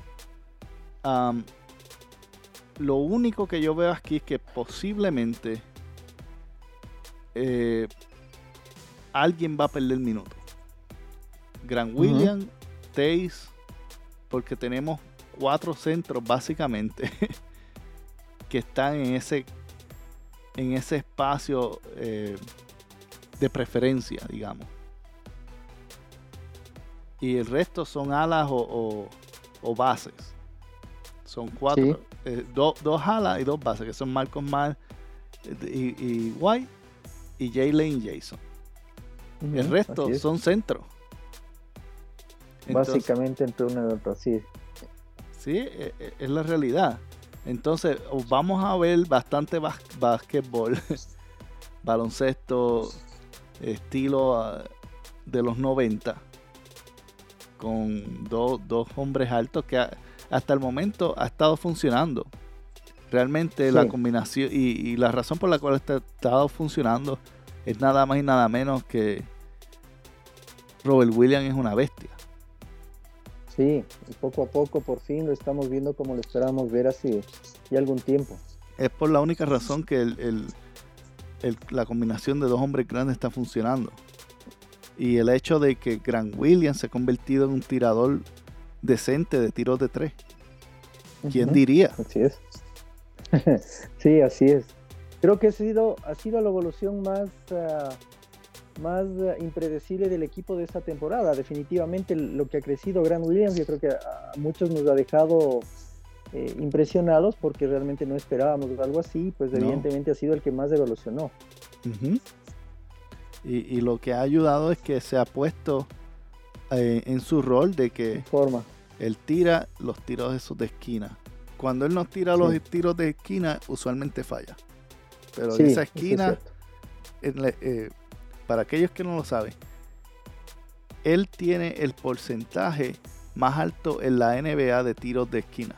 lo único que yo veo aquí es que posiblemente eh, alguien va a perder el minuto. Gran Williams, uh porque tenemos cuatro centros básicamente que están en ese en ese espacio eh, de preferencia, digamos. Y el resto son alas o, bases. Son cuatro, eh, dos alas y dos bases, que son Marcos Mar y, y, White y Jalen Jason. el resto son centros. Básicamente entre uno y otro, sí. Sí, e, e, es la realidad. Entonces, vamos a ver bastante básquetbol, baloncesto, estilo ah, de los 90, con dos hombres altos que hasta el momento ha estado funcionando. Realmente la combinación y, la razón por la cual ha estado funcionando es nada más y nada menos que Robert Williams es una bestia. Sí, poco a poco por fin lo estamos viendo como lo esperábamos ver hace ya algún tiempo. Es por la única razón que el, la combinación de dos hombres grandes está funcionando. Y el hecho de que Grant Williams se ha convertido en un tirador decente de tiros de tres. ¿Quién diría? Así es. sí, así es. Creo que ha sido, ha sido la evolución más... Ah, más eh, impredecible del equipo de esta temporada. Definitivamente lo que ha crecido Grant Williams, yo creo que a muchos nos ha dejado eh, impresionados porque realmente no esperábamos algo así, pues evidentemente ha sido el que más evolucionó. y, lo que ha ayudado es que se ha puesto eh, en su rol de que forma. él tira los tiros esos de esquina. Cuando él no tira los tiros de esquina, usualmente falla. Pero en esa esquina, para aquellos que no lo saben, él tiene el porcentaje más alto en la NBA de tiros de esquina.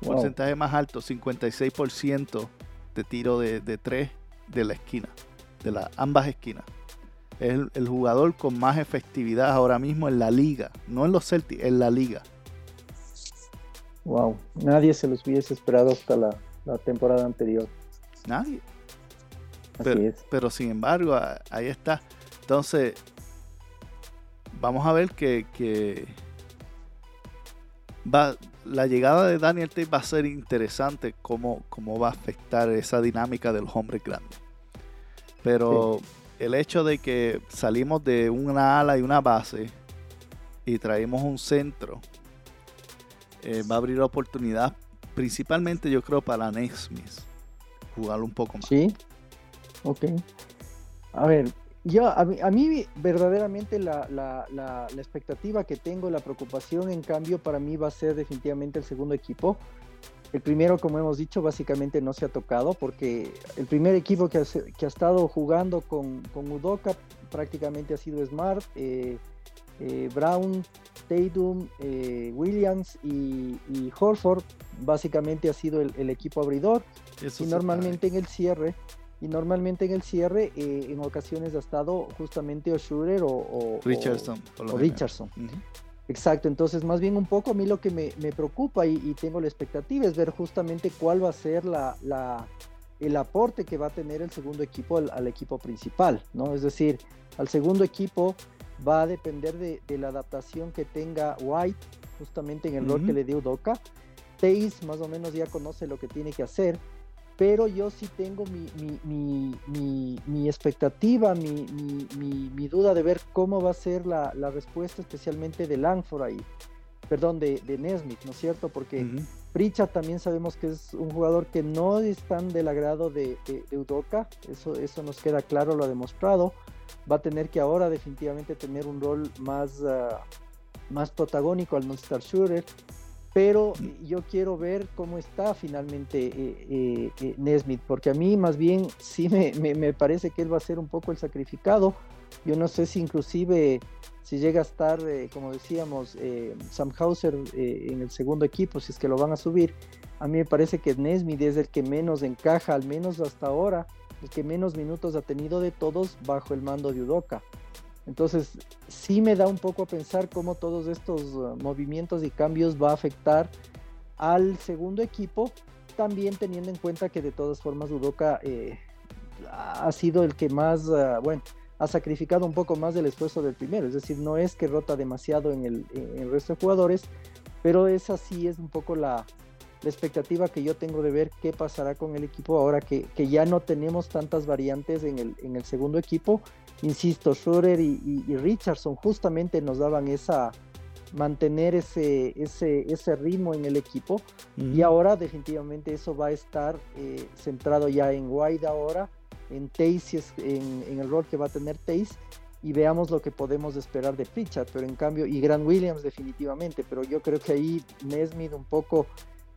Porcentaje más alto, 56% de tiro de, de tres de la esquina, de las ambas esquinas. Es el, jugador con más efectividad ahora mismo en la liga, no en los Celtics, en la liga. Wow, nadie se los hubiese esperado hasta la, la temporada anterior. Nadie pero, sin embargo, ahí está. Entonces, vamos a ver que, va, la llegada de Daniel Tate va a ser interesante cómo, cómo va a afectar esa dinámica de los hombres grandes. Pero el hecho de que salimos de una ala y una base y traemos un centro eh, va a abrir oportunidad principalmente yo creo para Nesmith jugar un poco más. Sí, Ok. A ver, yo, a mí, verdaderamente la, la, expectativa que tengo, la preocupación en cambio para mí va a ser definitivamente el segundo equipo. El primero, como hemos dicho, básicamente no se ha tocado porque el primer equipo que ha, que ha estado jugando con, con, Udoka prácticamente ha sido Smart, eh, eh, Brown, Tatum, eh, Williams y, Horford. Básicamente ha sido el, equipo abridor. y normalmente en el cierre y normalmente en el cierre eh, en ocasiones ha estado justamente o Schroeder o, Richardson. O, Richardson. Exacto, entonces más bien un poco a mí lo que me, preocupa y, tengo la expectativa es ver justamente cuál va a ser la, el aporte que va a tener el segundo equipo al, equipo principal, ¿no? Es decir, al segundo equipo va a depender de, la adaptación que tenga White justamente en el rol que le dio Udoka. Taze más o menos ya conoce lo que tiene que hacer pero yo sí tengo mi, expectativa, mi, duda de ver cómo va a ser la, respuesta especialmente de Langford ahí, perdón, de, de Nesmith, ¿no es cierto? Porque uh también sabemos que es un jugador que no es tan del agrado de, Udoka, eso, eso nos queda claro, lo ha demostrado, va a tener que ahora definitivamente tener un rol más, ah, más protagónico al non-star shooter, pero yo quiero ver cómo está finalmente eh, eh, eh, Nesmith, porque a mí más bien sí me, parece que él va a ser un poco el sacrificado. Yo no sé si inclusive si llega a estar, como decíamos, Sam Hauser en el segundo equipo, si es que lo van a subir, a mí me parece que Nesmith es el que menos encaja, al menos hasta ahora, el que menos minutos ha tenido de todos bajo el mando de Udoka. Entonces, sí me da un poco a pensar cómo todos estos uh, movimientos y cambios va a afectar al segundo equipo, también teniendo en cuenta que de todas formas Udoka eh, ha sido el que más, uh, bueno, ha sacrificado un poco más del esfuerzo del primero, es decir, no es que rota demasiado en el, resto de jugadores, pero esa sí es un poco la, expectativa que yo tengo de ver qué pasará con el equipo ahora que, ya no tenemos tantas variantes en el, en el segundo equipo. Insisto, Schroeder y, Richardson justamente nos daban esa mantener ese, ese, ese ritmo en el equipo. Y ahora definitivamente eso va a estar eh, centrado ya en White ahora, en Tace, en, en, el rol que va a tener Tace y veamos lo que podemos esperar de Pritchard, pero en cambio, y Grant Williams definitivamente, pero yo creo que ahí Nesmith un poco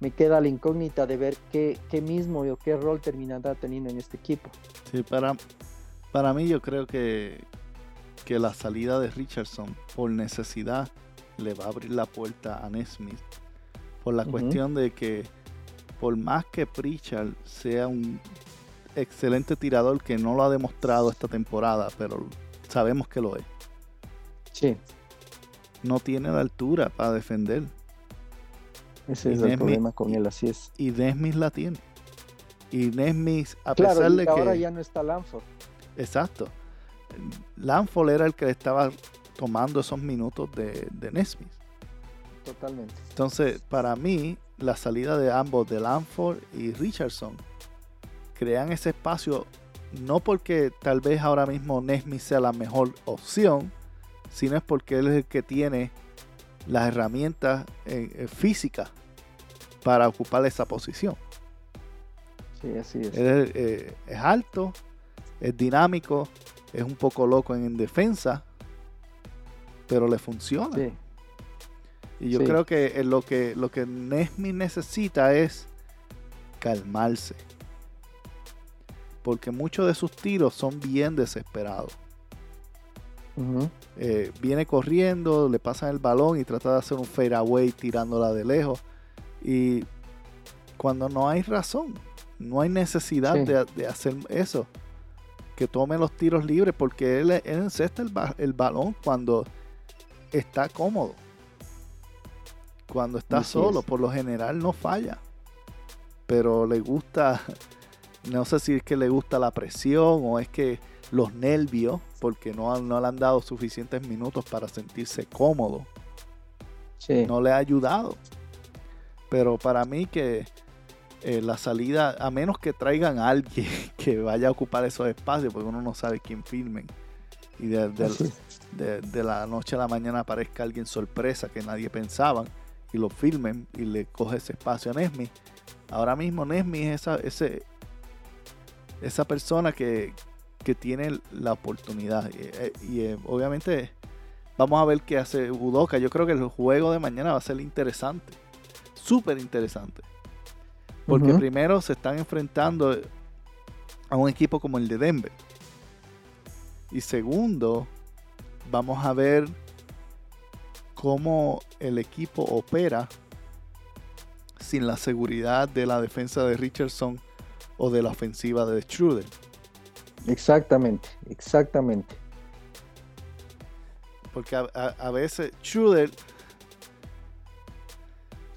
me queda la incógnita de ver qué, qué mismo o qué rol terminará teniendo en este equipo. Sí, para, para mí yo creo que, que la salida de Richardson por necesidad le va a abrir la puerta a Nesmith. Por la cuestión de que por más que Pritchard sea un excelente tirador que no lo ha demostrado esta temporada, pero sabemos que lo es. Sí. No tiene la altura para defender. Ese es el problema con él, así es. Y Nesmith la tiene. Y Nesmith, a pesar de que. Ahora ya no está Lanford. Exacto. Lanford era el que estaba tomando esos minutos de, de Nesmith. Totalmente. Entonces, para mí, la salida de ambos, de Lanford y Richardson, crean ese espacio, no porque tal vez ahora mismo Nesmith sea la mejor opción, sino es porque él es el que tiene las herramientas eh, eh, físicas para ocupar esa posición. Sí, así es. Él, eh, es alto, es dinámico, es un poco loco en, defensa, pero le funciona. Y yo creo que lo que lo que Nesmi necesita es calmarse. Porque muchos de sus tiros son bien desesperados. Eh, viene corriendo, le pasan el balón y trata de hacer un fadeaway tirándola de lejos. Y cuando no hay razón, no hay necesidad de, hacer eso que tome los tiros libres porque él, encesta el, el, balón cuando está cómodo. Cuando está solo, por lo general no falla. Pero le gusta, no sé si es que le gusta la presión o es que los nervios, porque no, no le han dado suficientes minutos para sentirse cómodo. No le ha ayudado. Pero para mí que eh, la salida, a menos que traigan a alguien que vaya a ocupar esos espacios, porque uno no sabe quién filmen. Y de, la noche a la mañana aparezca alguien sorpresa que nadie pensaba y lo filmen y le coge ese espacio a Nesmi. Ahora mismo Nesmi es esa, ese, esa persona que, tiene la oportunidad. Y, eh, eh, obviamente vamos a ver qué hace Udoka. Yo creo que el juego de mañana va a ser interesante. Súper interesante. Porque primero se están enfrentando a un equipo como el de Denver. Y segundo, vamos a ver cómo el equipo opera sin la seguridad de la defensa de Richardson o de la ofensiva de Schroeder. Exactamente, exactamente. Porque a, veces Schroeder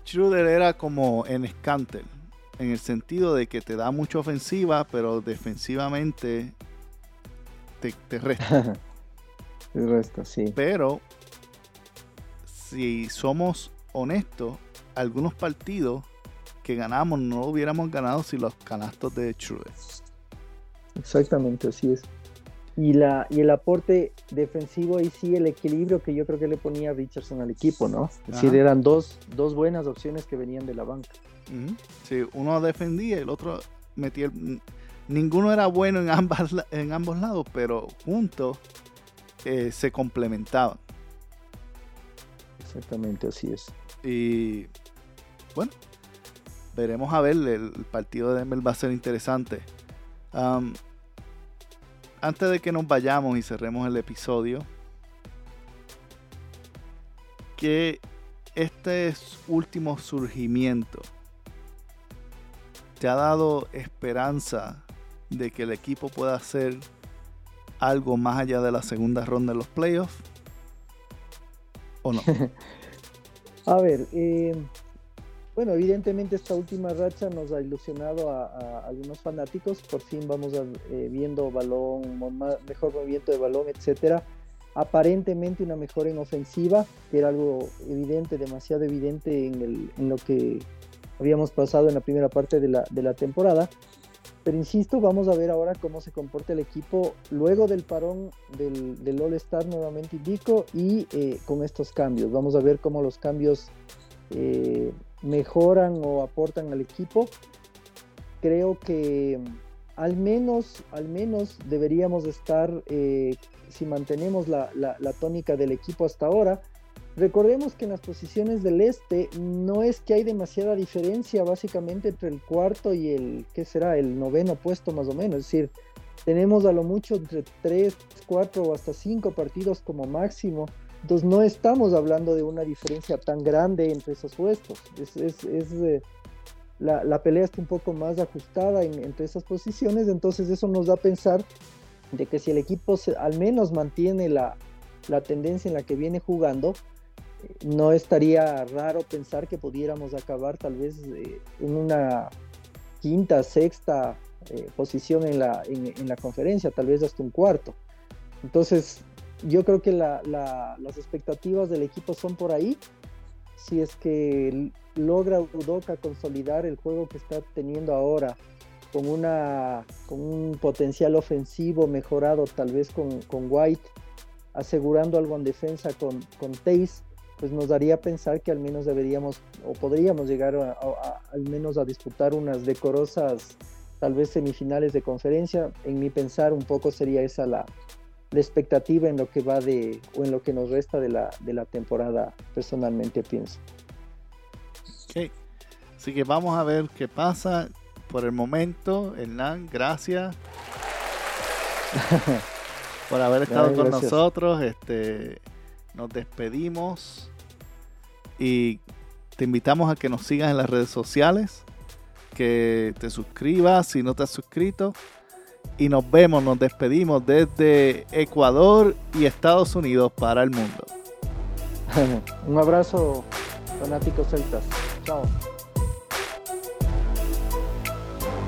Schroeder era como en Scantel, en el sentido de que te da mucha ofensiva, pero defensivamente te, te resta. El resto, sí. Pero si somos honestos, algunos partidos que ganamos no lo hubiéramos ganado si los canastos de Schroeder. Exactamente, así es. Y, la, y el aporte defensivo y sí, el equilibrio que yo creo que le ponía Richardson al equipo, ¿no? Es decir, eran dos, dos buenas opciones que venían de la banca. Sí, uno defendía y el otro metía el- Ninguno era bueno en, ambas, en ambos lados, pero juntos eh, se complementaban. Exactamente, así es. Y bueno, veremos a ver. El, el partido de Denver va a ser interesante. Antes de que nos vayamos y cerremos el episodio, que este es último surgimiento te ha dado esperanza de que el equipo pueda hacer algo más allá de la segunda ronda de los playoffs? ¿O no? A ver, eh, bueno, evidentemente esta última racha nos ha ilusionado a, algunos fanáticos. Por fin vamos eh, viendo balón, mejor movimiento de balón, etcétera. Aparentemente una mejora en ofensiva, que era algo evidente, demasiado evidente en, lo que habíamos pasado en la primera parte de la, temporada. Pero insisto, vamos a ver ahora cómo se comporta el equipo luego del parón del, del All-Star, nuevamente indico, y eh, con estos cambios. Vamos a ver cómo los cambios eh, mejoran o aportan al equipo. Creo que al menos, al menos deberíamos estar, eh, si mantenemos la, la- tónica del equipo hasta ahora, Recordemos que en las posiciones del este no es que hay demasiada diferencia básicamente entre el cuarto y el, ¿qué será? El noveno puesto más o menos. Es decir, tenemos a lo mucho entre 3, 4 o hasta 5 partidos como máximo. Entonces no estamos hablando de una diferencia tan grande entre esos puestos. Es, eh, la, pelea está un poco más ajustada en- entre esas posiciones. Entonces eso nos da a pensar de que si el equipo se- al menos mantiene la, la tendencia en la que viene jugando, no estaría raro pensar que pudiéramos acabar tal vez eh, en una quinta, sexta eh, posición en la, en la conferencia, tal vez hasta un cuarto. Entonces, yo creo que la- la- las expectativas del equipo son por ahí. Si es que logra Udoka consolidar el juego que está teniendo ahora con, con un potencial ofensivo mejorado, tal vez con, White, asegurando algo en defensa con, con pues nos daría pensar que al menos deberíamos o podríamos llegar a, a- a- al menos a disputar unas decorosas tal vez semifinales de conferencia. En mi pensar un poco sería esa la, la expectativa en lo que va de o en lo que nos resta de la, de la temporada personalmente pienso. Ok. Así que vamos a ver qué pasa. Por el momento, Hernán, gracias por haber estado Ay, con gracias. nosotros. Este, nos despedimos y te invitamos a que nos sigas en las redes sociales, que te suscribas si no te has suscrito. Y nos vemos, nos despedimos desde Ecuador y Estados Unidos para el mundo. un abrazo, fanáticos celtas. Chao.